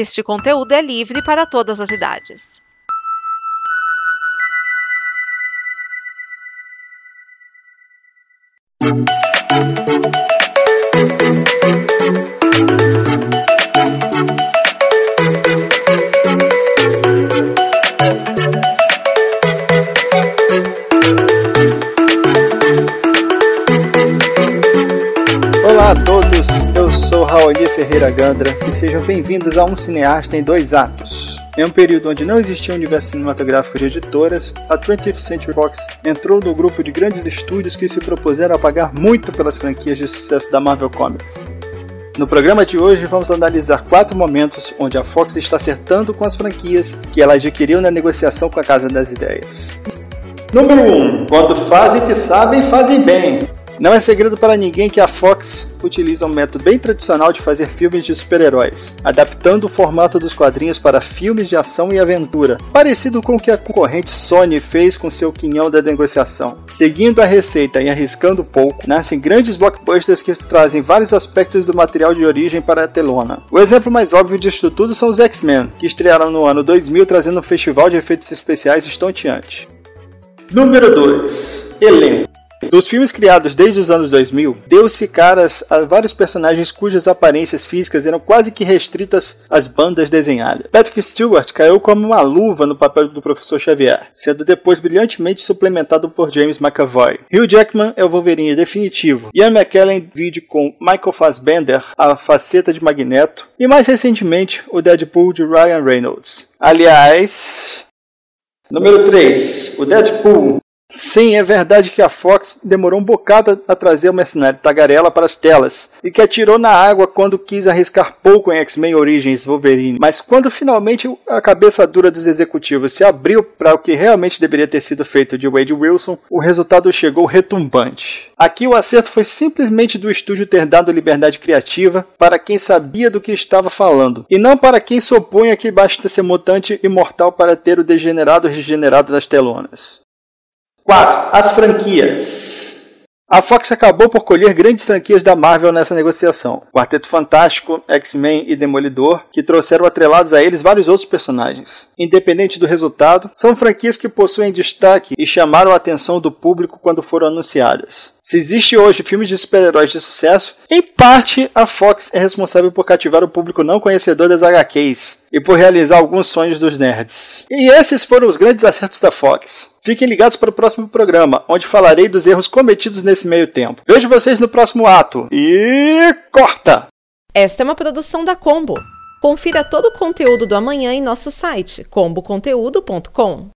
Este conteúdo é livre para todas as idades. Olá a todos, eu sou Raoni Ferreira Gandra e sejam bem-vindos a Um Cineasta em Dois Atos. Em um período onde não existia um universo cinematográfico de editoras, a 20th Century Fox entrou no grupo de grandes estúdios que se propuseram a pagar muito pelas franquias de sucesso da Marvel Comics. No programa de hoje vamos analisar quatro momentos onde a Fox está acertando com as franquias que ela adquiriu na negociação com a Casa das Ideias. Número 1. Um, quando fazem que sabem, fazem bem. Não é segredo para ninguém que a Fox utiliza um método bem tradicional de fazer filmes de super-heróis, adaptando o formato dos quadrinhos para filmes de ação e aventura, parecido com o que a concorrente Sony fez com seu quinhão da negociação. Seguindo a receita e arriscando pouco, nascem grandes blockbusters que trazem vários aspectos do material de origem para a telona. O exemplo mais óbvio disto tudo são os X-Men, que estrearam no ano 2000 trazendo um festival de efeitos especiais estonteante. Número 2. Elenco. Dos filmes criados desde os anos 2000, deu-se caras a vários personagens cujas aparências físicas eram quase que restritas às bandas desenhadas. Patrick Stewart caiu como uma luva no papel do Professor Xavier, sendo depois brilhantemente suplementado por James McAvoy. Hugh Jackman é o Wolverine definitivo. Ian McKellen divide com Michael Fassbender a faceta de Magneto e mais recentemente o Deadpool de Ryan Reynolds. Aliás, Número 3. O Deadpool Sim, é verdade que a Fox demorou um bocado a trazer o mercenário Tagarela para as telas e que atirou na água quando quis arriscar pouco em X-Men Origins Wolverine, mas quando finalmente a cabeça dura dos executivos se abriu para o que realmente deveria ter sido feito de Wade Wilson, o resultado chegou retumbante. Aqui o acerto foi simplesmente do estúdio ter dado liberdade criativa para quem sabia do que estava falando, e não para quem se opunha que basta ser mutante e mortal para ter o degenerado regenerado das telonas. 4. As franquias. A Fox acabou por colher grandes franquias da Marvel nessa negociação. Quarteto Fantástico, X-Men e Demolidor, que trouxeram atrelados a eles vários outros personagens. Independente do resultado, são franquias que possuem destaque e chamaram a atenção do público quando foram anunciadas. Se existe hoje filmes de super-heróis de sucesso, em parte a Fox é responsável por cativar o público não conhecedor das HQs e por realizar alguns sonhos dos nerds. E esses foram os grandes acertos da Fox. Fiquem ligados para o próximo programa, onde falarei dos erros cometidos nesse meio tempo. Vejo vocês no próximo ato. E corta! Esta é uma produção da Combo. Confira todo o conteúdo do amanhã em nosso site comboconteúdo.com.